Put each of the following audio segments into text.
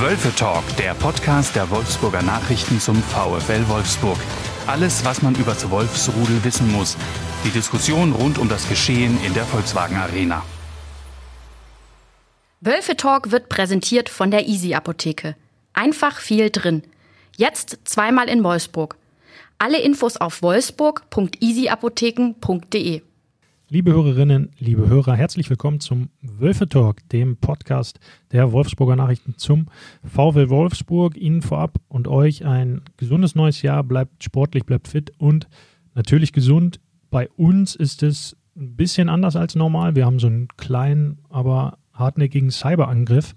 Wölfe Talk, der Podcast der Wolfsburger Nachrichten zum VfL Wolfsburg. Alles, was man über das Wolfsrudel wissen muss. Die Diskussion rund um das Geschehen in der Volkswagen Arena. Wölfe Talk wird präsentiert von der Easy Apotheke. Einfach viel drin. Jetzt zweimal in Wolfsburg. Alle Infos auf wolfsburg.easyapotheken.de. Liebe Hörerinnen, liebe Hörer, herzlich willkommen zum Wölfe Talk, dem Podcast der Wolfsburger Nachrichten zum VW Wolfsburg. Ihnen vorab und euch ein gesundes neues Jahr. Bleibt sportlich, bleibt fit und natürlich gesund. Bei uns ist es ein bisschen anders als normal. Wir haben so einen kleinen, aber hartnäckigen Cyberangriff,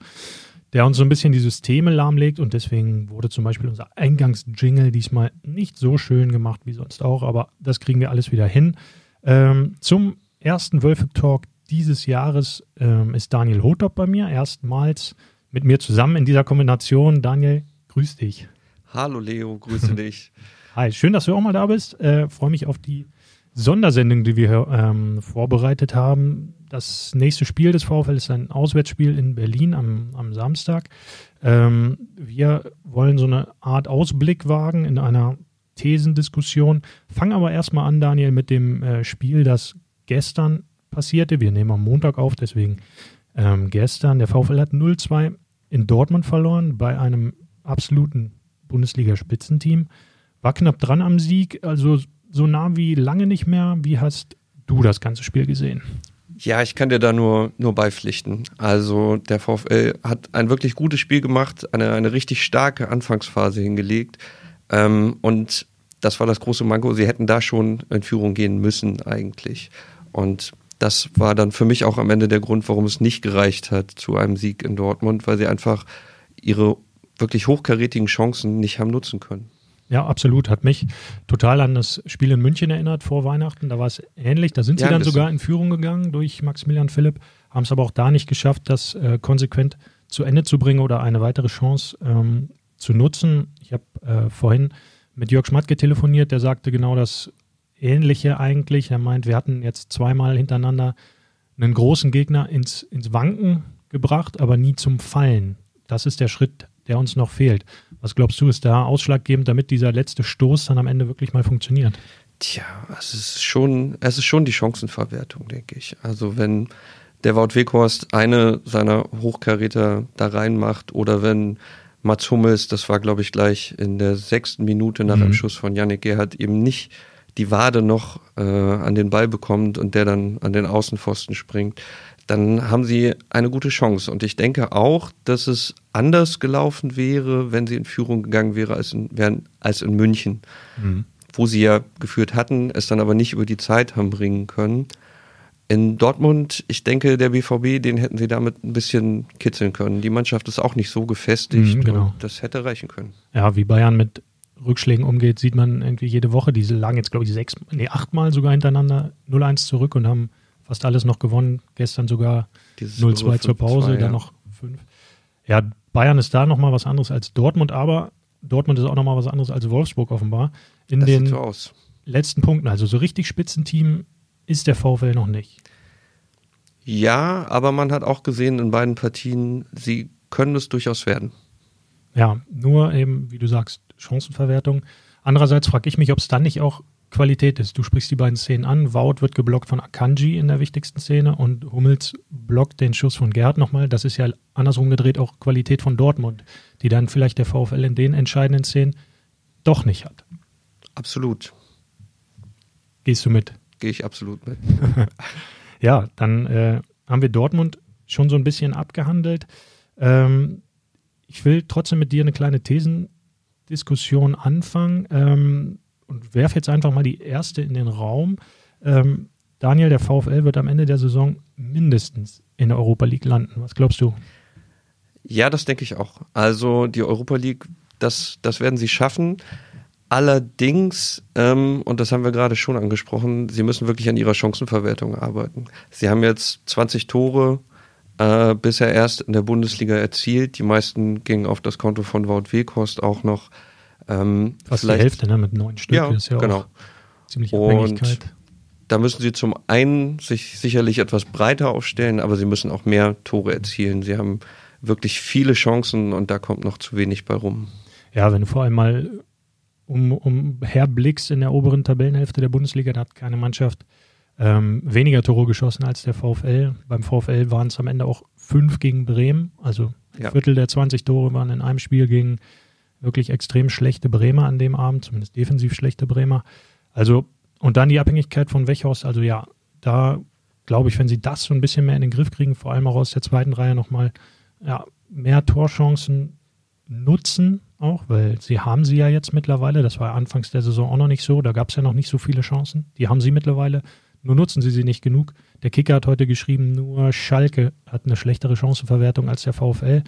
der uns so ein bisschen die Systeme lahmlegt und deswegen wurde zum Beispiel unser Eingangsjingle diesmal nicht so schön gemacht wie sonst auch, aber das kriegen wir alles wieder hin. Ähm, zum ersten Wölfe-Talk dieses Jahres ähm, ist Daniel Hotop bei mir, erstmals mit mir zusammen in dieser Kombination. Daniel, grüß dich. Hallo Leo, grüße dich. Hi, schön, dass du auch mal da bist. Äh, Freue mich auf die Sondersendung, die wir ähm, vorbereitet haben. Das nächste Spiel des VfL ist ein Auswärtsspiel in Berlin am, am Samstag. Ähm, wir wollen so eine Art Ausblick wagen in einer Thesendiskussion. Fang aber erstmal an, Daniel, mit dem äh, Spiel, das gestern passierte. Wir nehmen am Montag auf, deswegen ähm, gestern. Der VfL hat 0-2 in Dortmund verloren bei einem absoluten Bundesliga-Spitzenteam. War knapp dran am Sieg, also so nah wie lange nicht mehr. Wie hast du das ganze Spiel gesehen? Ja, ich kann dir da nur, nur beipflichten. Also der VfL hat ein wirklich gutes Spiel gemacht, eine, eine richtig starke Anfangsphase hingelegt. Ähm, und das war das große Manko. Sie hätten da schon in Führung gehen müssen eigentlich. Und das war dann für mich auch am Ende der Grund, warum es nicht gereicht hat zu einem Sieg in Dortmund, weil sie einfach ihre wirklich hochkarätigen Chancen nicht haben nutzen können. Ja, absolut. Hat mich total an das Spiel in München erinnert vor Weihnachten. Da war es ähnlich. Da sind sie ja, dann sogar in Führung gegangen durch Maximilian Philipp, haben es aber auch da nicht geschafft, das äh, konsequent zu Ende zu bringen oder eine weitere Chance ähm, zu nutzen. Ich habe äh, vorhin mit Jörg Schmatke telefoniert, der sagte genau das Ähnliche eigentlich. Er meint, wir hatten jetzt zweimal hintereinander einen großen Gegner ins, ins Wanken gebracht, aber nie zum Fallen. Das ist der Schritt, der uns noch fehlt. Was glaubst du, ist da ausschlaggebend, damit dieser letzte Stoß dann am Ende wirklich mal funktioniert? Tja, es ist schon, es ist schon die Chancenverwertung, denke ich. Also wenn der Wout Weghorst eine seiner Hochkaräter da reinmacht oder wenn Mats Hummels, das war glaube ich gleich in der sechsten Minute nach mhm. dem Schuss von Yannick Gerhardt, eben nicht die Wade noch äh, an den Ball bekommt und der dann an den Außenpfosten springt, dann haben sie eine gute Chance. Und ich denke auch, dass es anders gelaufen wäre, wenn sie in Führung gegangen wäre als in, als in München, mhm. wo sie ja geführt hatten, es dann aber nicht über die Zeit haben bringen können. In Dortmund, ich denke, der BVB, den hätten sie damit ein bisschen kitzeln können. Die Mannschaft ist auch nicht so gefestigt. Mhm, genau. das hätte reichen können. Ja, wie Bayern mit Rückschlägen umgeht, sieht man irgendwie jede Woche. Diese lagen jetzt, glaube ich, sechs, nee, achtmal sogar hintereinander 0-1 zurück und haben fast alles noch gewonnen. Gestern sogar 0-2 zur Pause, ja. dann noch 5. Ja, Bayern ist da nochmal was anderes als Dortmund, aber Dortmund ist auch nochmal was anderes als Wolfsburg offenbar. In das den so letzten Punkten, also so richtig Spitzenteam ist der VfL noch nicht. Ja, aber man hat auch gesehen in beiden Partien, sie können es durchaus werden. Ja, nur eben, wie du sagst, Chancenverwertung. Andererseits frage ich mich, ob es dann nicht auch Qualität ist. Du sprichst die beiden Szenen an. Wout wird geblockt von Akanji in der wichtigsten Szene und Hummels blockt den Schuss von Gerd nochmal. Das ist ja andersrum gedreht auch Qualität von Dortmund, die dann vielleicht der VfL in den entscheidenden Szenen doch nicht hat. Absolut. Gehst du mit? Gehe ich absolut mit. ja, dann äh, haben wir Dortmund schon so ein bisschen abgehandelt. Ähm, ich will trotzdem mit dir eine kleine Thesendiskussion anfangen. Ähm, und werfe jetzt einfach mal die erste in den Raum. Ähm, Daniel, der VfL wird am Ende der Saison mindestens in der Europa League landen. Was glaubst du? Ja, das denke ich auch. Also die Europa League, das, das werden sie schaffen. Allerdings, ähm, und das haben wir gerade schon angesprochen, sie müssen wirklich an ihrer Chancenverwertung arbeiten. Sie haben jetzt 20 Tore äh, bisher erst in der Bundesliga erzielt. Die meisten gingen auf das Konto von Wout Weghorst auch noch. Ähm, Fast die Hälfte, ne? Mit neun Stück ja, ist ja genau. auch ziemlich Abhängigkeit. Und da müssen sie zum einen sich sicherlich etwas breiter aufstellen, aber sie müssen auch mehr Tore erzielen. Sie haben wirklich viele Chancen und da kommt noch zu wenig bei rum. Ja, wenn du vor allem mal um, um herblickst in der oberen Tabellenhälfte der Bundesliga, da hat keine Mannschaft ähm, weniger Tore geschossen als der VfL. Beim VfL waren es am Ende auch fünf gegen Bremen, also ein ja. Viertel der 20 Tore waren in einem Spiel gegen wirklich extrem schlechte Bremer an dem Abend, zumindest defensiv schlechte Bremer. Also, und dann die Abhängigkeit von Wechhaus, also ja, da glaube ich, wenn sie das so ein bisschen mehr in den Griff kriegen, vor allem auch aus der zweiten Reihe nochmal ja, mehr Torchancen nutzen, auch, weil sie haben sie ja jetzt mittlerweile. Das war anfangs der Saison auch noch nicht so. Da gab es ja noch nicht so viele Chancen. Die haben sie mittlerweile. Nur nutzen sie sie nicht genug. Der Kicker hat heute geschrieben, nur Schalke hat eine schlechtere Chancenverwertung als der VfL.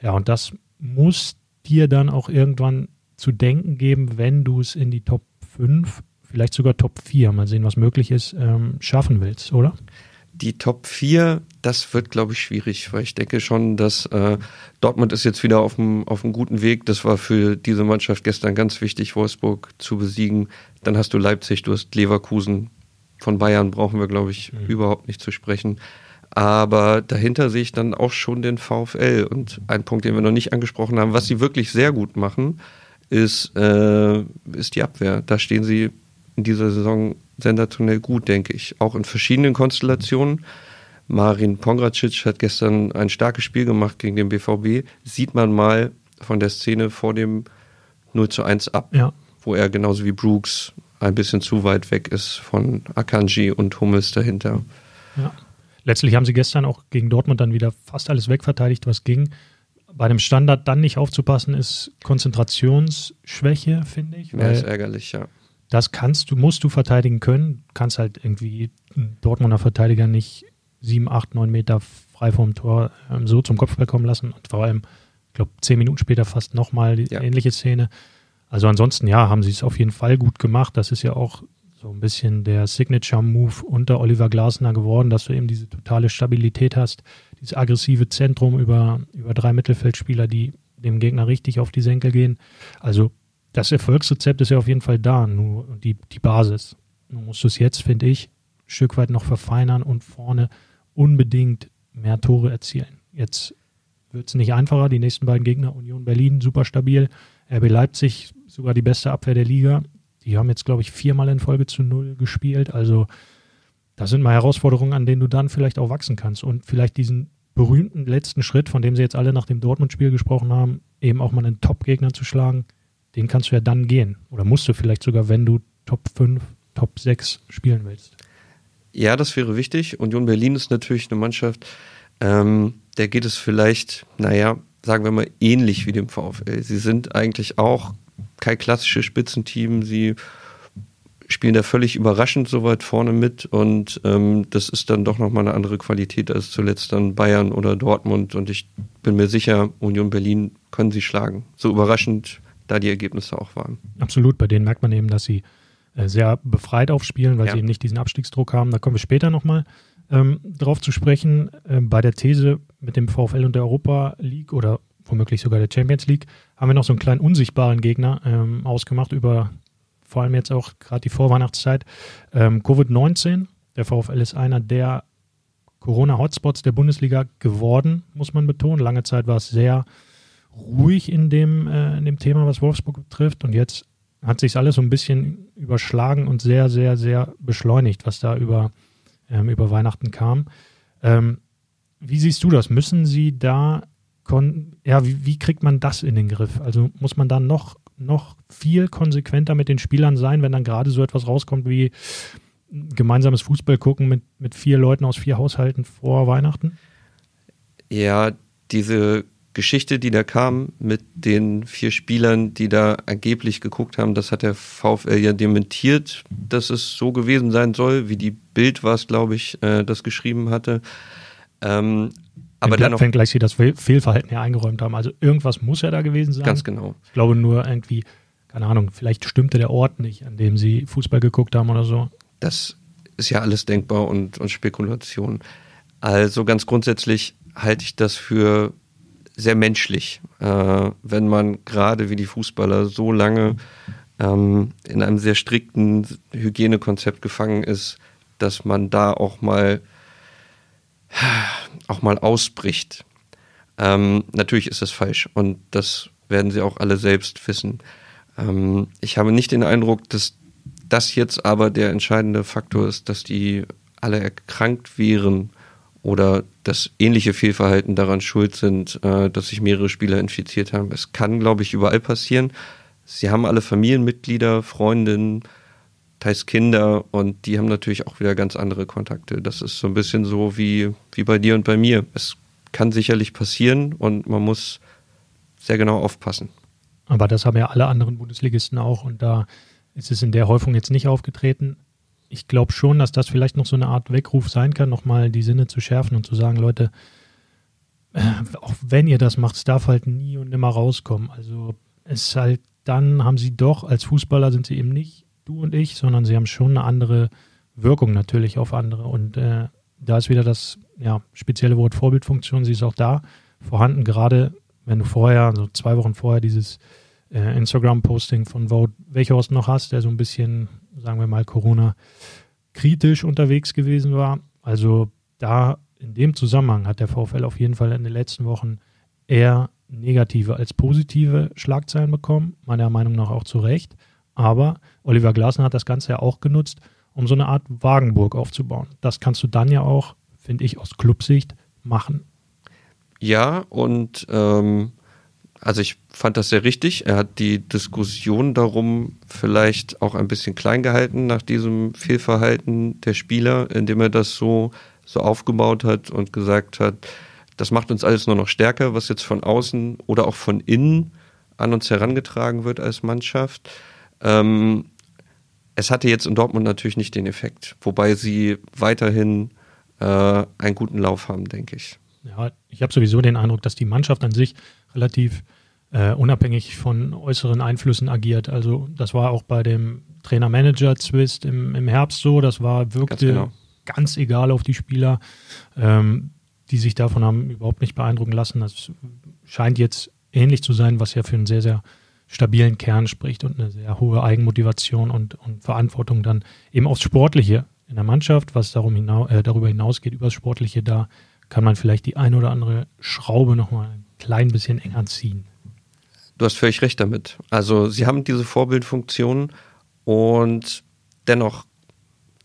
Ja, und das muss dir dann auch irgendwann zu denken geben, wenn du es in die Top 5, vielleicht sogar Top 4, mal sehen, was möglich ist, ähm, schaffen willst, oder? Die Top 4, das wird, glaube ich, schwierig, weil ich denke schon, dass äh, Dortmund ist jetzt wieder auf einem auf guten Weg. Das war für diese Mannschaft gestern ganz wichtig, Wolfsburg zu besiegen. Dann hast du Leipzig, du hast Leverkusen. Von Bayern brauchen wir, glaube ich, mhm. überhaupt nicht zu sprechen. Aber dahinter sehe ich dann auch schon den VfL. Und ein Punkt, den wir noch nicht angesprochen haben, was sie wirklich sehr gut machen, ist, äh, ist die Abwehr. Da stehen sie in dieser Saison sensationell gut, denke ich. Auch in verschiedenen Konstellationen. Marin Pongracic hat gestern ein starkes Spiel gemacht gegen den BVB. Sieht man mal von der Szene vor dem 0 zu 1 ab, ja. wo er genauso wie Brooks ein bisschen zu weit weg ist von Akanji und Hummels dahinter. Ja. Letztlich haben sie gestern auch gegen Dortmund dann wieder fast alles wegverteidigt, was ging. Bei einem Standard dann nicht aufzupassen, ist Konzentrationsschwäche, finde ich. Ja, ist ärgerlich, ja. Das kannst du, musst du verteidigen können. Du kannst halt irgendwie Dortmunder Verteidiger nicht sieben, acht, neun Meter frei vom Tor ähm, so zum Kopfball kommen lassen. Und vor allem, ich glaube, zehn Minuten später fast nochmal die ja. ähnliche Szene. Also ansonsten, ja, haben sie es auf jeden Fall gut gemacht. Das ist ja auch so ein bisschen der Signature-Move unter Oliver Glasner geworden, dass du eben diese totale Stabilität hast, dieses aggressive Zentrum über, über drei Mittelfeldspieler, die dem Gegner richtig auf die Senkel gehen. Also das Erfolgsrezept ist ja auf jeden Fall da, nur die, die Basis. Nun musst du es jetzt, finde ich, ein Stück weit noch verfeinern und vorne unbedingt mehr Tore erzielen. Jetzt wird es nicht einfacher. Die nächsten beiden Gegner, Union Berlin, super stabil. RB Leipzig, sogar die beste Abwehr der Liga. Die haben jetzt, glaube ich, viermal in Folge zu null gespielt. Also das sind mal Herausforderungen, an denen du dann vielleicht auch wachsen kannst und vielleicht diesen berühmten letzten Schritt, von dem sie jetzt alle nach dem Dortmund-Spiel gesprochen haben, eben auch mal einen Top-Gegner zu schlagen, den kannst du ja dann gehen. Oder musst du vielleicht sogar, wenn du Top 5, Top 6 spielen willst. Ja, das wäre wichtig. Union Berlin ist natürlich eine Mannschaft, ähm, der geht es vielleicht, naja, sagen wir mal, ähnlich wie dem VfL. Sie sind eigentlich auch kein klassisches Spitzenteam. Sie spielen da völlig überraschend so weit vorne mit und ähm, das ist dann doch nochmal eine andere Qualität als zuletzt dann Bayern oder Dortmund und ich bin mir sicher, Union Berlin können sie schlagen. So überraschend da die Ergebnisse auch waren. Absolut, bei denen merkt man eben, dass sie äh, sehr befreit aufspielen, weil ja. sie eben nicht diesen Abstiegsdruck haben. Da kommen wir später nochmal ähm, drauf zu sprechen. Äh, bei der These mit dem VfL und der Europa League oder womöglich sogar der Champions League, haben wir noch so einen kleinen unsichtbaren Gegner ähm, ausgemacht über vor allem jetzt auch gerade die Vorweihnachtszeit. Ähm, Covid-19, der VfL ist einer der Corona-Hotspots der Bundesliga geworden, muss man betonen. Lange Zeit war es sehr ruhig in dem, äh, in dem Thema, was Wolfsburg betrifft. Und jetzt hat sich alles so ein bisschen überschlagen und sehr, sehr, sehr beschleunigt, was da über, ähm, über Weihnachten kam. Ähm, wie siehst du das? Müssen sie da ja, wie, wie, kriegt man das in den Griff? Also muss man da noch, noch viel konsequenter mit den Spielern sein, wenn dann gerade so etwas rauskommt wie gemeinsames Fußball gucken mit, mit vier Leuten aus vier Haushalten vor Weihnachten? Ja, diese Geschichte, die da kam mit den vier Spielern, die da angeblich geguckt haben, das hat der VfL ja dementiert, dass es so gewesen sein soll, wie die Bild war es, glaube ich, äh, das geschrieben hatte. Ähm, aber dann noch, gleich sie das Fehlverhalten ja eingeräumt haben. Also irgendwas muss ja da gewesen sein. Ganz genau. Ich glaube nur irgendwie, keine Ahnung, vielleicht stimmte der Ort nicht, an dem sie Fußball geguckt haben oder so. Das ist ja alles denkbar und, und Spekulation. Also ganz grundsätzlich halte ich das für sehr menschlich, äh, wenn man gerade wie die Fußballer so lange ähm, in einem sehr strikten Hygienekonzept gefangen ist, dass man da auch mal auch mal ausbricht. Ähm, natürlich ist das falsch und das werden sie auch alle selbst wissen. Ähm, ich habe nicht den Eindruck, dass das jetzt aber der entscheidende Faktor ist, dass die alle erkrankt wären oder dass ähnliche Fehlverhalten daran schuld sind, äh, dass sich mehrere Spieler infiziert haben. Es kann, glaube ich, überall passieren. Sie haben alle Familienmitglieder, Freundinnen, teils Kinder und die haben natürlich auch wieder ganz andere Kontakte. Das ist so ein bisschen so wie, wie bei dir und bei mir. Es kann sicherlich passieren und man muss sehr genau aufpassen. Aber das haben ja alle anderen Bundesligisten auch und da ist es in der Häufung jetzt nicht aufgetreten. Ich glaube schon, dass das vielleicht noch so eine Art Weckruf sein kann, nochmal die Sinne zu schärfen und zu sagen, Leute, äh, auch wenn ihr das macht, es darf halt nie und nimmer rauskommen. Also es ist halt, dann haben sie doch, als Fußballer sind sie eben nicht du und ich, sondern sie haben schon eine andere Wirkung natürlich auf andere. Und äh, da ist wieder das ja, spezielle Wort Vorbildfunktion, sie ist auch da vorhanden, gerade wenn du vorher, so zwei Wochen vorher, dieses äh, Instagram-Posting von Vote Welchhorst noch hast, der so ein bisschen, sagen wir mal, Corona-kritisch unterwegs gewesen war. Also da in dem Zusammenhang hat der VfL auf jeden Fall in den letzten Wochen eher negative als positive Schlagzeilen bekommen, meiner Meinung nach auch zu Recht. Aber Oliver Glasner hat das Ganze ja auch genutzt, um so eine Art Wagenburg aufzubauen. Das kannst du dann ja auch, finde ich, aus Clubsicht machen. Ja, und ähm, also ich fand das sehr richtig. Er hat die Diskussion darum vielleicht auch ein bisschen klein gehalten nach diesem Fehlverhalten der Spieler, indem er das so, so aufgebaut hat und gesagt hat, das macht uns alles nur noch stärker, was jetzt von außen oder auch von innen an uns herangetragen wird als Mannschaft. Ähm, es hatte jetzt in Dortmund natürlich nicht den Effekt, wobei sie weiterhin äh, einen guten Lauf haben, denke ich. Ja, ich habe sowieso den Eindruck, dass die Mannschaft an sich relativ äh, unabhängig von äußeren Einflüssen agiert. Also das war auch bei dem Trainer-Manager-Zwist im, im Herbst so. Das war wirkte ganz, genau. ganz egal auf die Spieler, ähm, die sich davon haben überhaupt nicht beeindrucken lassen. Das scheint jetzt ähnlich zu sein, was ja für einen sehr, sehr stabilen Kern spricht und eine sehr hohe Eigenmotivation und, und Verantwortung dann eben aufs Sportliche in der Mannschaft, was darum hinaus, äh, darüber hinausgeht, über das Sportliche, da kann man vielleicht die ein oder andere Schraube nochmal ein klein bisschen enger ziehen. Du hast völlig recht damit. Also sie haben diese Vorbildfunktion und dennoch,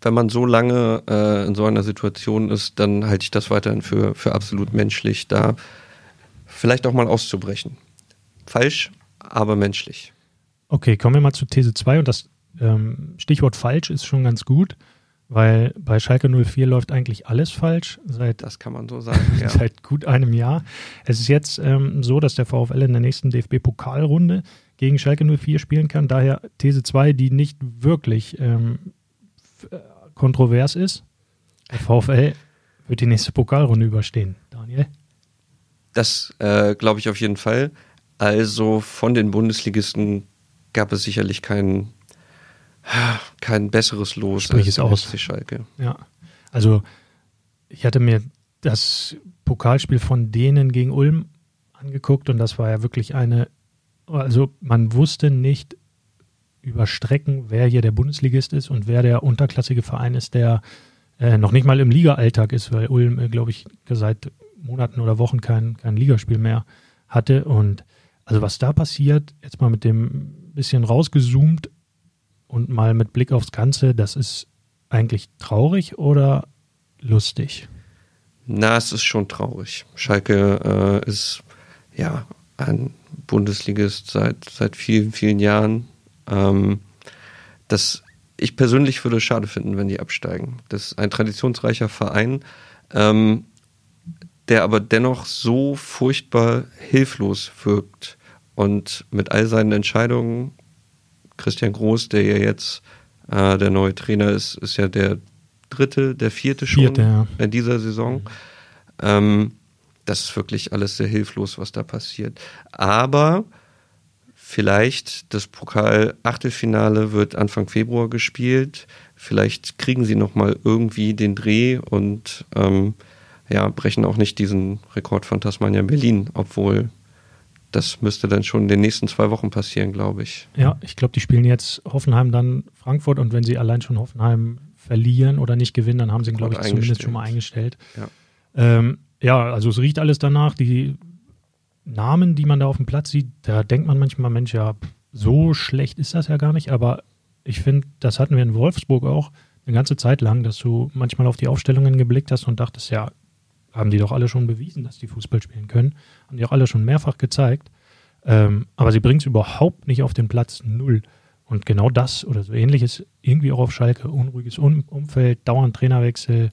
wenn man so lange äh, in so einer Situation ist, dann halte ich das weiterhin für, für absolut menschlich, da vielleicht auch mal auszubrechen. Falsch, aber menschlich. Okay, kommen wir mal zu These 2 und das ähm, Stichwort falsch ist schon ganz gut, weil bei Schalke 04 läuft eigentlich alles falsch seit das kann man so sagen, ja. seit gut einem Jahr. Es ist jetzt ähm, so, dass der VfL in der nächsten DFB-Pokalrunde gegen Schalke 04 spielen kann. Daher These 2, die nicht wirklich ähm, äh, kontrovers ist. Der VfL wird die nächste Pokalrunde überstehen. Daniel? Das äh, glaube ich auf jeden Fall. Also von den Bundesligisten gab es sicherlich kein, kein besseres Los Sprich als aus. Schalke. Ja, also ich hatte mir das Pokalspiel von denen gegen Ulm angeguckt und das war ja wirklich eine, also man wusste nicht über Strecken, wer hier der Bundesligist ist und wer der unterklassige Verein ist, der äh, noch nicht mal im Liga-Alltag ist, weil Ulm, äh, glaube ich, seit Monaten oder Wochen kein, kein Ligaspiel mehr hatte und also was da passiert, jetzt mal mit dem bisschen rausgezoomt und mal mit Blick aufs Ganze, das ist eigentlich traurig oder lustig? Na, es ist schon traurig. Schalke äh, ist ja ein Bundesligist seit, seit vielen, vielen Jahren. Ähm, das, ich persönlich würde es schade finden, wenn die absteigen. Das ist ein traditionsreicher Verein. Ähm, der aber dennoch so furchtbar hilflos wirkt und mit all seinen Entscheidungen, Christian Groß, der ja jetzt äh, der neue Trainer ist, ist ja der dritte, der vierte schon vierte, ja. in dieser Saison. Ähm, das ist wirklich alles sehr hilflos, was da passiert. Aber vielleicht das Pokal-Achtelfinale wird Anfang Februar gespielt. Vielleicht kriegen sie noch mal irgendwie den Dreh und ähm, ja, brechen auch nicht diesen Rekord von Tasmania Berlin, obwohl das müsste dann schon in den nächsten zwei Wochen passieren, glaube ich. Ja, ich glaube, die spielen jetzt Hoffenheim dann Frankfurt und wenn sie allein schon Hoffenheim verlieren oder nicht gewinnen, dann haben sie ihn, glaube ich, zumindest schon mal eingestellt. Ja. Ähm, ja, also es riecht alles danach. Die Namen, die man da auf dem Platz sieht, da denkt man manchmal, Mensch, ja, so schlecht ist das ja gar nicht, aber ich finde, das hatten wir in Wolfsburg auch eine ganze Zeit lang, dass du manchmal auf die Aufstellungen geblickt hast und dachtest, ja, haben die doch alle schon bewiesen, dass die Fußball spielen können. Haben die auch alle schon mehrfach gezeigt. Ähm, aber sie bringen es überhaupt nicht auf den Platz null. Und genau das oder so ähnliches irgendwie auch auf Schalke. Unruhiges um Umfeld, dauernd Trainerwechsel,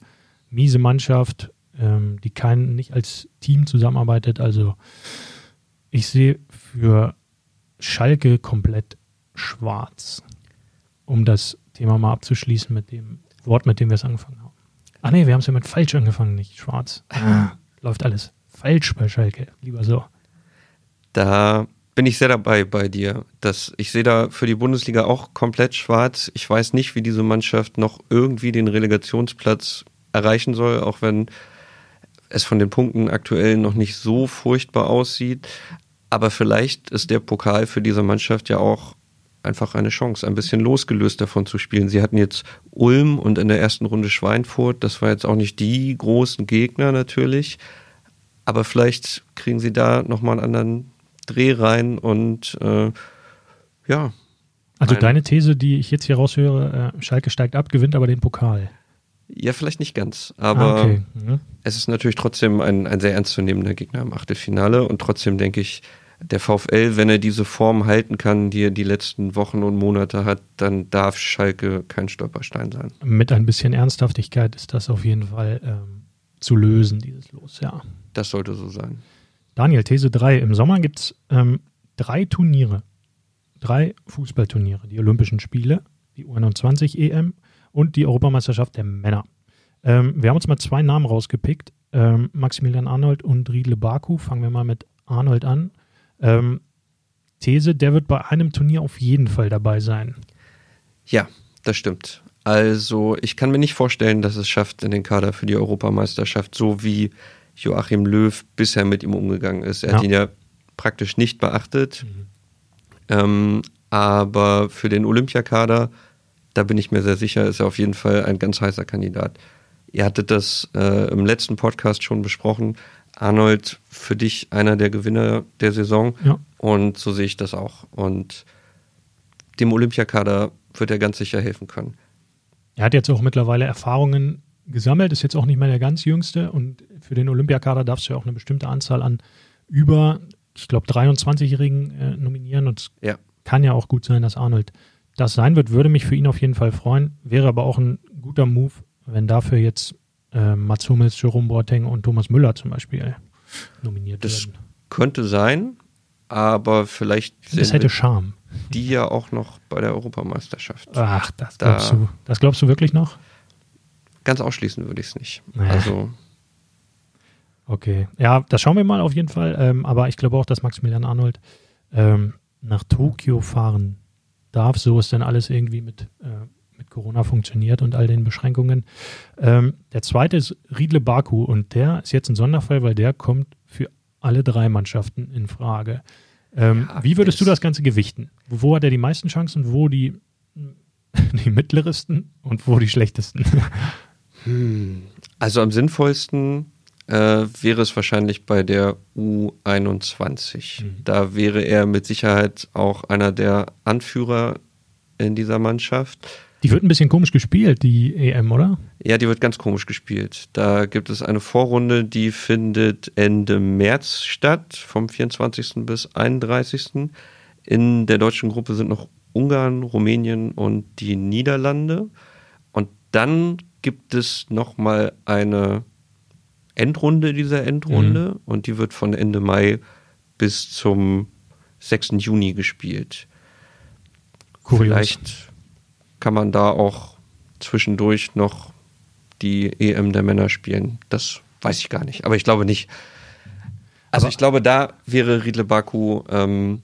miese Mannschaft, ähm, die kein, nicht als Team zusammenarbeitet. Also ich sehe für Schalke komplett schwarz, um das Thema mal abzuschließen mit dem Wort, mit dem wir es angefangen haben. Ah nee, wir haben es ja mit falsch angefangen, nicht schwarz. Ah, läuft alles falsch bei Schalke, lieber so. Da bin ich sehr dabei bei dir. Dass ich sehe da für die Bundesliga auch komplett schwarz. Ich weiß nicht, wie diese Mannschaft noch irgendwie den Relegationsplatz erreichen soll, auch wenn es von den Punkten aktuell noch nicht so furchtbar aussieht. Aber vielleicht ist der Pokal für diese Mannschaft ja auch einfach eine Chance, ein bisschen losgelöst davon zu spielen. Sie hatten jetzt Ulm und in der ersten Runde Schweinfurt. Das war jetzt auch nicht die großen Gegner natürlich. Aber vielleicht kriegen sie da nochmal einen anderen Dreh rein und äh, ja. Also deine These, die ich jetzt hier raushöre, äh, Schalke steigt ab, gewinnt aber den Pokal. Ja, vielleicht nicht ganz, aber ah, okay. mhm. es ist natürlich trotzdem ein, ein sehr ernstzunehmender Gegner im Achtelfinale und trotzdem denke ich, der VfL, wenn er diese Form halten kann, die er die letzten Wochen und Monate hat, dann darf Schalke kein Stolperstein sein. Mit ein bisschen Ernsthaftigkeit ist das auf jeden Fall ähm, zu lösen, dieses Los, ja. Das sollte so sein. Daniel, These 3. Im Sommer gibt es ähm, drei Turniere, drei Fußballturniere. Die Olympischen Spiele, die U21 EM und die Europameisterschaft der Männer. Ähm, wir haben uns mal zwei Namen rausgepickt. Ähm, Maximilian Arnold und Riedle Baku. Fangen wir mal mit Arnold an. Ähm, These, der wird bei einem Turnier auf jeden Fall dabei sein. Ja, das stimmt. Also ich kann mir nicht vorstellen, dass es schafft in den Kader für die Europameisterschaft, so wie Joachim Löw bisher mit ihm umgegangen ist. Er ja. hat ihn ja praktisch nicht beachtet. Mhm. Ähm, aber für den Olympiakader, da bin ich mir sehr sicher, ist er auf jeden Fall ein ganz heißer Kandidat. Ihr hattet das äh, im letzten Podcast schon besprochen. Arnold für dich einer der Gewinner der Saison. Ja. Und so sehe ich das auch. Und dem Olympiakader wird er ganz sicher helfen können. Er hat jetzt auch mittlerweile Erfahrungen gesammelt, ist jetzt auch nicht mehr der ganz jüngste. Und für den Olympiakader darfst du ja auch eine bestimmte Anzahl an über, ich glaube, 23-Jährigen äh, nominieren. Und es ja. kann ja auch gut sein, dass Arnold das sein wird. Würde mich für ihn auf jeden Fall freuen. Wäre aber auch ein guter Move, wenn dafür jetzt äh, Mats Hummels, Jerome Boateng und Thomas Müller zum Beispiel nominiert das werden. Könnte sein, aber vielleicht das hätte Charme. Die ja auch noch bei der Europameisterschaft. Ach, das da, glaubst du. Das glaubst du wirklich noch? Ganz ausschließen würde ich es nicht. Naja. Also. Okay. Ja, das schauen wir mal auf jeden Fall. Ähm, aber ich glaube auch, dass Maximilian Arnold ähm, nach Tokio fahren darf. So ist dann alles irgendwie mit äh, mit Corona funktioniert und all den Beschränkungen. Ähm, der zweite ist Riedle Baku und der ist jetzt ein Sonderfall, weil der kommt für alle drei Mannschaften in Frage. Ähm, ja, wie würdest du das Ganze gewichten? Wo hat er die meisten Chancen, wo die, die mittlersten und wo die schlechtesten? Hm. Also am sinnvollsten äh, wäre es wahrscheinlich bei der U21. Mhm. Da wäre er mit Sicherheit auch einer der Anführer in dieser Mannschaft. Die wird ein bisschen komisch gespielt, die EM, oder? Ja, die wird ganz komisch gespielt. Da gibt es eine Vorrunde, die findet Ende März statt, vom 24. bis 31. In der deutschen Gruppe sind noch Ungarn, Rumänien und die Niederlande. Und dann gibt es nochmal eine Endrunde dieser Endrunde mhm. und die wird von Ende Mai bis zum 6. Juni gespielt. Kurios. Vielleicht kann man da auch zwischendurch noch die EM der Männer spielen. Das weiß ich gar nicht, aber ich glaube nicht. Also aber ich glaube, da wäre Riedle Baku, ähm,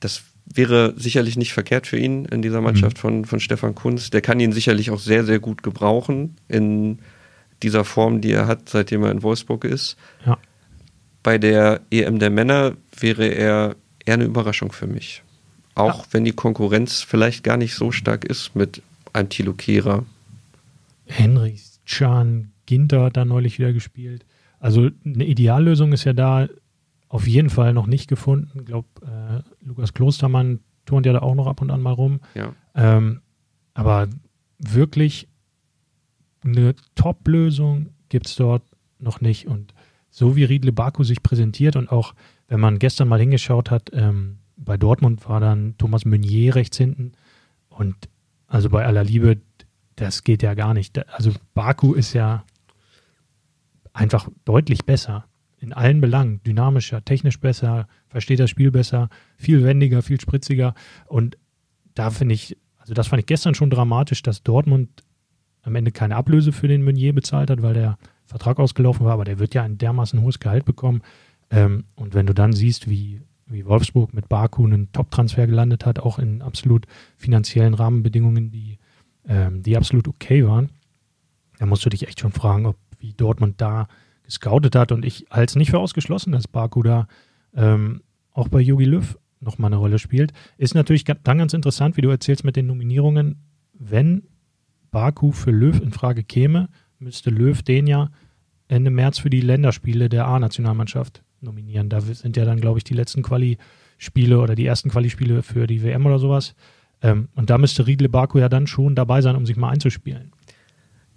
das wäre sicherlich nicht verkehrt für ihn in dieser Mannschaft mhm. von, von Stefan Kunz. Der kann ihn sicherlich auch sehr, sehr gut gebrauchen in dieser Form, die er hat, seitdem er in Wolfsburg ist. Ja. Bei der EM der Männer wäre er eher eine Überraschung für mich. Auch ja. wenn die Konkurrenz vielleicht gar nicht so stark ist mit Kehrer. Henry Can Ginter hat da neulich wieder gespielt. Also eine Ideallösung ist ja da auf jeden Fall noch nicht gefunden. Ich glaube, äh, Lukas Klostermann turnt ja da auch noch ab und an mal rum. Ja. Ähm, aber wirklich eine Top-Lösung gibt es dort noch nicht. Und so wie Riedle Baku sich präsentiert und auch, wenn man gestern mal hingeschaut hat, ähm, bei Dortmund war dann Thomas Meunier rechts hinten. Und also bei aller Liebe, das geht ja gar nicht. Also Baku ist ja einfach deutlich besser in allen Belangen. Dynamischer, technisch besser, versteht das Spiel besser, viel wendiger, viel spritziger. Und da finde ich, also das fand ich gestern schon dramatisch, dass Dortmund am Ende keine Ablöse für den Meunier bezahlt hat, weil der Vertrag ausgelaufen war, aber der wird ja ein dermaßen hohes Gehalt bekommen. Ähm, und wenn du dann siehst, wie, wie Wolfsburg mit Baku einen Top-Transfer gelandet hat, auch in absolut finanziellen Rahmenbedingungen, die, ähm, die absolut okay waren, dann musst du dich echt schon fragen, ob wie Dortmund da gescoutet hat. Und ich halte es nicht für ausgeschlossen, dass Baku da ähm, auch bei Jogi Löw nochmal eine Rolle spielt. Ist natürlich dann ganz interessant, wie du erzählst mit den Nominierungen. Wenn Baku für Löw in Frage käme, müsste Löw den ja Ende März für die Länderspiele der A-Nationalmannschaft nominieren. Da sind ja dann, glaube ich, die letzten Quali-Spiele oder die ersten Quali-Spiele für die WM oder sowas. Ähm, und da müsste Riedle Baku ja dann schon dabei sein, um sich mal einzuspielen.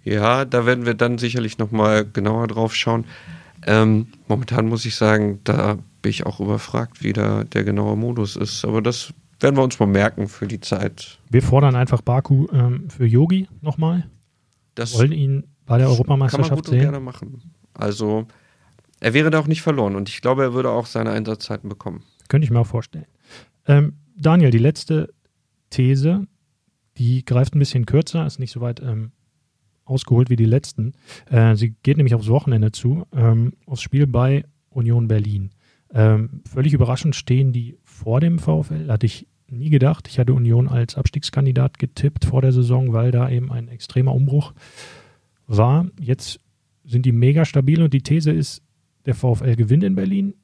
Ja, da werden wir dann sicherlich nochmal genauer drauf schauen. Ähm, momentan muss ich sagen, da bin ich auch überfragt, wie da der genaue Modus ist. Aber das werden wir uns mal merken für die Zeit. Wir fordern einfach Baku ähm, für Yogi nochmal. Das wollen ihn bei der Europameisterschaft kann man gut sehen. gerne machen. Also er wäre da auch nicht verloren und ich glaube, er würde auch seine Einsatzzeiten bekommen. Könnte ich mir auch vorstellen. Ähm, Daniel, die letzte These, die greift ein bisschen kürzer, ist nicht so weit ähm, ausgeholt wie die letzten. Äh, sie geht nämlich aufs Wochenende zu, ähm, aufs Spiel bei Union Berlin. Ähm, völlig überraschend stehen die vor dem VfL. Hatte ich nie gedacht. Ich hatte Union als Abstiegskandidat getippt vor der Saison, weil da eben ein extremer Umbruch war. Jetzt sind die mega stabil und die These ist, der VfL gewinnt in Berlin.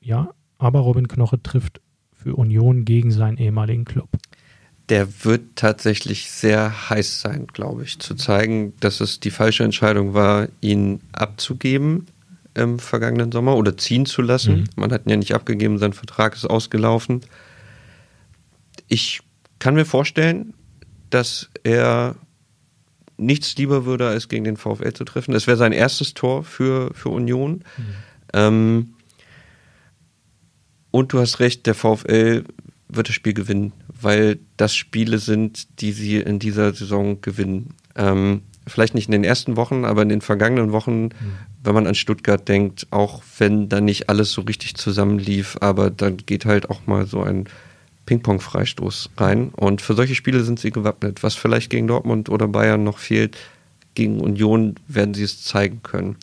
Ja, aber Robin Knoche trifft für Union gegen seinen ehemaligen Club. Der wird tatsächlich sehr heiß sein, glaube ich, zu zeigen, dass es die falsche Entscheidung war, ihn abzugeben im vergangenen Sommer oder ziehen zu lassen. Mhm. Man hat ihn ja nicht abgegeben, sein Vertrag ist ausgelaufen. Ich kann mir vorstellen, dass er nichts lieber würde, als gegen den VfL zu treffen. Das wäre sein erstes Tor für, für Union. Mhm. Ähm, und du hast recht, der VfL wird das Spiel gewinnen, weil das Spiele sind, die sie in dieser Saison gewinnen. Ähm, vielleicht nicht in den ersten Wochen, aber in den vergangenen Wochen, mhm. wenn man an Stuttgart denkt, auch wenn da nicht alles so richtig zusammenlief, aber dann geht halt auch mal so ein Ping-Pong-Freistoß rein. Und für solche Spiele sind sie gewappnet. Was vielleicht gegen Dortmund oder Bayern noch fehlt, gegen Union werden sie es zeigen können.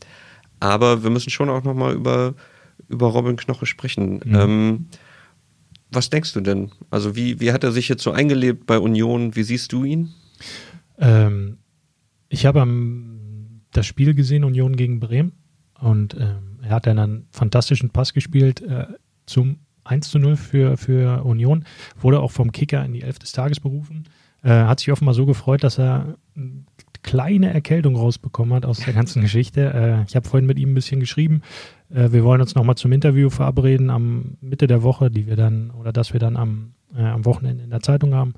Aber wir müssen schon auch nochmal über, über Robin Knoche sprechen. Mhm. Ähm, was denkst du denn? Also wie, wie hat er sich jetzt so eingelebt bei Union? Wie siehst du ihn? Ähm, ich habe das Spiel gesehen, Union gegen Bremen. Und ähm, er hat dann einen fantastischen Pass gespielt äh, zum 1 zu 0 für, für Union. Wurde auch vom Kicker in die Elf des Tages berufen. Äh, hat sich offenbar so gefreut, dass er eine kleine Erkältung rausbekommen hat aus der ganzen Geschichte. Äh, ich habe vorhin mit ihm ein bisschen geschrieben. Äh, wir wollen uns nochmal zum Interview verabreden am Mitte der Woche, die wir dann, oder dass wir dann am, äh, am Wochenende in der Zeitung haben.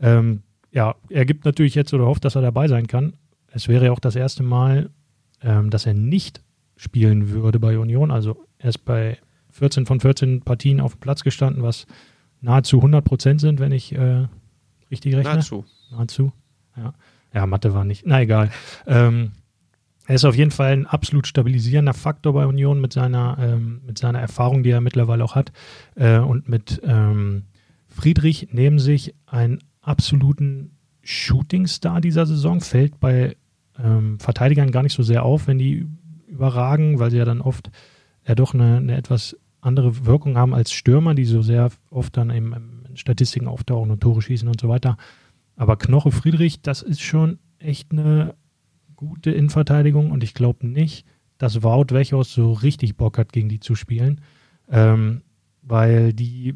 Ähm, ja, er gibt natürlich jetzt oder hofft, dass er dabei sein kann. Es wäre ja auch das erste Mal, ähm, dass er nicht spielen würde bei Union. Also er ist bei 14 von 14 Partien auf dem Platz gestanden, was nahezu 100 Prozent sind, wenn ich äh, richtig rechne. Nahezu. Nahezu. Ja. ja, Mathe war nicht. Na egal. Ähm, er ist auf jeden Fall ein absolut stabilisierender Faktor bei Union mit seiner, ähm, mit seiner Erfahrung, die er mittlerweile auch hat. Äh, und mit ähm, Friedrich neben sich einen absoluten Shootingstar dieser Saison. Fällt bei ähm, Verteidigern gar nicht so sehr auf, wenn die überragen, weil sie ja dann oft ja doch eine, eine etwas andere Wirkung haben als Stürmer, die so sehr oft dann eben in Statistiken auftauchen und Tore schießen und so weiter. Aber Knoche Friedrich, das ist schon echt eine gute Innenverteidigung und ich glaube nicht, dass Wout Wechhaus so richtig Bock hat, gegen die zu spielen, ähm, weil die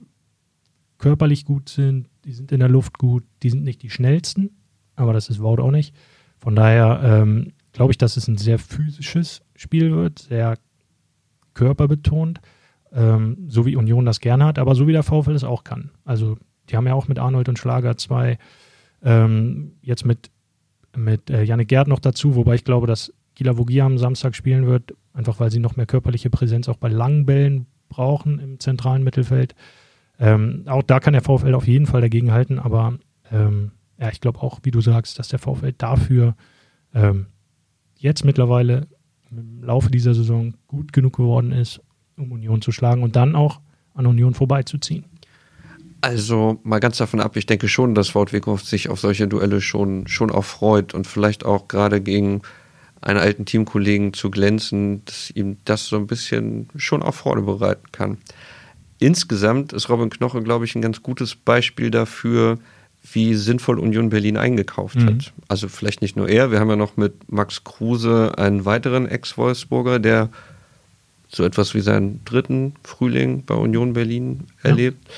körperlich gut sind, die sind in der Luft gut, die sind nicht die schnellsten, aber das ist Wout auch nicht. Von daher ähm, glaube ich, dass es ein sehr physisches Spiel wird, sehr körperbetont ähm, so wie Union das gerne hat, aber so wie der VfL es auch kann. Also die haben ja auch mit Arnold und Schlager zwei, ähm, jetzt mit, mit äh, Janik Gerd noch dazu, wobei ich glaube, dass Gila Vogia am Samstag spielen wird, einfach weil sie noch mehr körperliche Präsenz auch bei langen Bällen brauchen im zentralen Mittelfeld. Ähm, auch da kann der VfL auf jeden Fall dagegen halten, aber ähm, ja, ich glaube auch, wie du sagst, dass der VfL dafür ähm, jetzt mittlerweile im Laufe dieser Saison gut genug geworden ist, um Union zu schlagen und dann auch an Union vorbeizuziehen. Also mal ganz davon ab, ich denke schon, dass Wout Weghorst sich auf solche Duelle schon, schon auch freut und vielleicht auch gerade gegen einen alten Teamkollegen zu glänzen, dass ihm das so ein bisschen schon auch Freude bereiten kann. Insgesamt ist Robin Knoche, glaube ich, ein ganz gutes Beispiel dafür, wie sinnvoll Union Berlin eingekauft mhm. hat. Also vielleicht nicht nur er, wir haben ja noch mit Max Kruse einen weiteren Ex-Wolfsburger, der so etwas wie seinen dritten Frühling bei Union Berlin erlebt. Ja.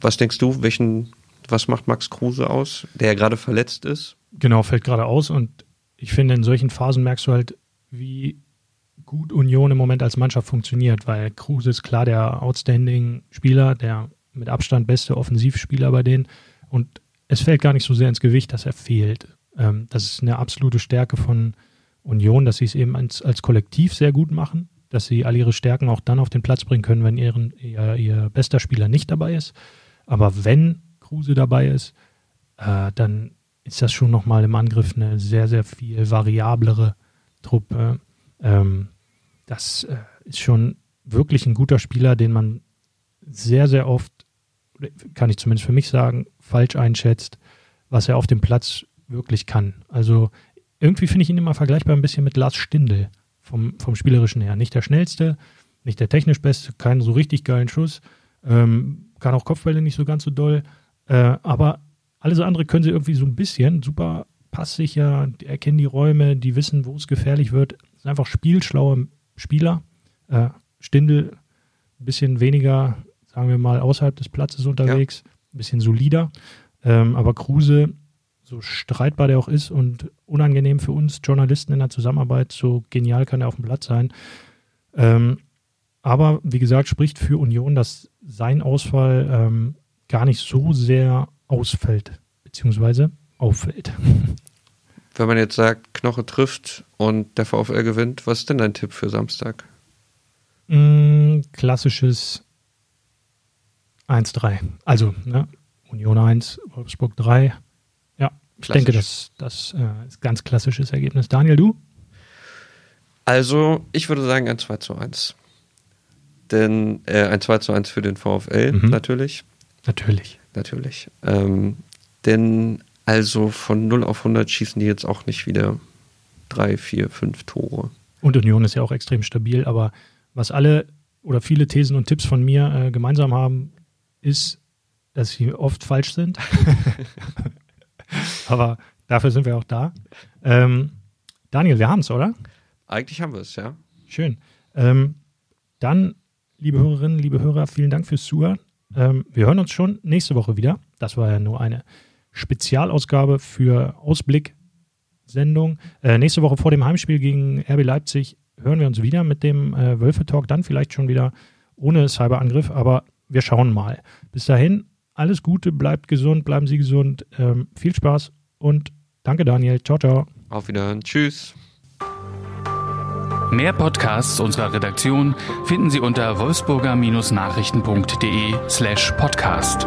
Was denkst du, welchen, was macht Max Kruse aus, der ja gerade verletzt ist? Genau, fällt gerade aus und ich finde, in solchen Phasen merkst du halt, wie gut Union im Moment als Mannschaft funktioniert, weil Kruse ist klar der outstanding Spieler, der mit Abstand beste Offensivspieler bei denen und es fällt gar nicht so sehr ins Gewicht, dass er fehlt. Ähm, das ist eine absolute Stärke von Union, dass sie es eben als, als Kollektiv sehr gut machen dass sie all ihre Stärken auch dann auf den Platz bringen können, wenn ihren, ihr, ihr bester Spieler nicht dabei ist. Aber wenn Kruse dabei ist, äh, dann ist das schon nochmal im Angriff eine sehr, sehr viel variablere Truppe. Ähm, das äh, ist schon wirklich ein guter Spieler, den man sehr, sehr oft, kann ich zumindest für mich sagen, falsch einschätzt, was er auf dem Platz wirklich kann. Also irgendwie finde ich ihn immer vergleichbar ein bisschen mit Lars Stindl vom, vom Spielerischen her. Nicht der schnellste, nicht der technisch beste, keinen so richtig geilen Schuss, ähm, kann auch Kopfbälle nicht so ganz so doll, äh, aber alles andere können sie irgendwie so ein bisschen, super passsicher, die erkennen die Räume, die wissen, wo es gefährlich wird. Sind einfach spielschlaue Spieler. Äh, Stindel ein bisschen weniger, sagen wir mal, außerhalb des Platzes unterwegs, ja. ein bisschen solider. Ähm, aber Kruse so streitbar der auch ist und unangenehm für uns Journalisten in der Zusammenarbeit, so genial kann er auf dem Platz sein. Ähm, aber wie gesagt, spricht für Union, dass sein Ausfall ähm, gar nicht so sehr ausfällt, beziehungsweise auffällt. Wenn man jetzt sagt, Knoche trifft und der VfL gewinnt, was ist denn dein Tipp für Samstag? Mm, klassisches 1-3. Also, ne? Union 1, Wolfsburg 3. Ich denke, das, das äh, ist ein ganz klassisches Ergebnis. Daniel, du? Also, ich würde sagen ein 2 zu 1. Denn äh, ein 2 zu 1 für den VfL mhm. natürlich. Natürlich. Natürlich. Ähm, denn also von 0 auf 100 schießen die jetzt auch nicht wieder 3, 4, 5 Tore. Und Union ist ja auch extrem stabil, aber was alle oder viele Thesen und Tipps von mir äh, gemeinsam haben, ist, dass sie oft falsch sind. Aber dafür sind wir auch da. Ähm, Daniel, wir haben es, oder? Eigentlich haben wir es, ja. Schön. Ähm, dann, liebe Hörerinnen, liebe Hörer, vielen Dank fürs Zuhören. Ähm, wir hören uns schon nächste Woche wieder. Das war ja nur eine Spezialausgabe für Ausblick-Sendung. Äh, nächste Woche vor dem Heimspiel gegen RB Leipzig hören wir uns wieder mit dem äh, Wölfe-Talk. Dann vielleicht schon wieder ohne Cyberangriff, aber wir schauen mal. Bis dahin, alles Gute, bleibt gesund, bleiben Sie gesund. Ähm, viel Spaß und danke, Daniel. Ciao, ciao. Auf Wiedersehen. Tschüss. Mehr Podcasts unserer Redaktion finden Sie unter wolfsburger-nachrichten.de slash podcast.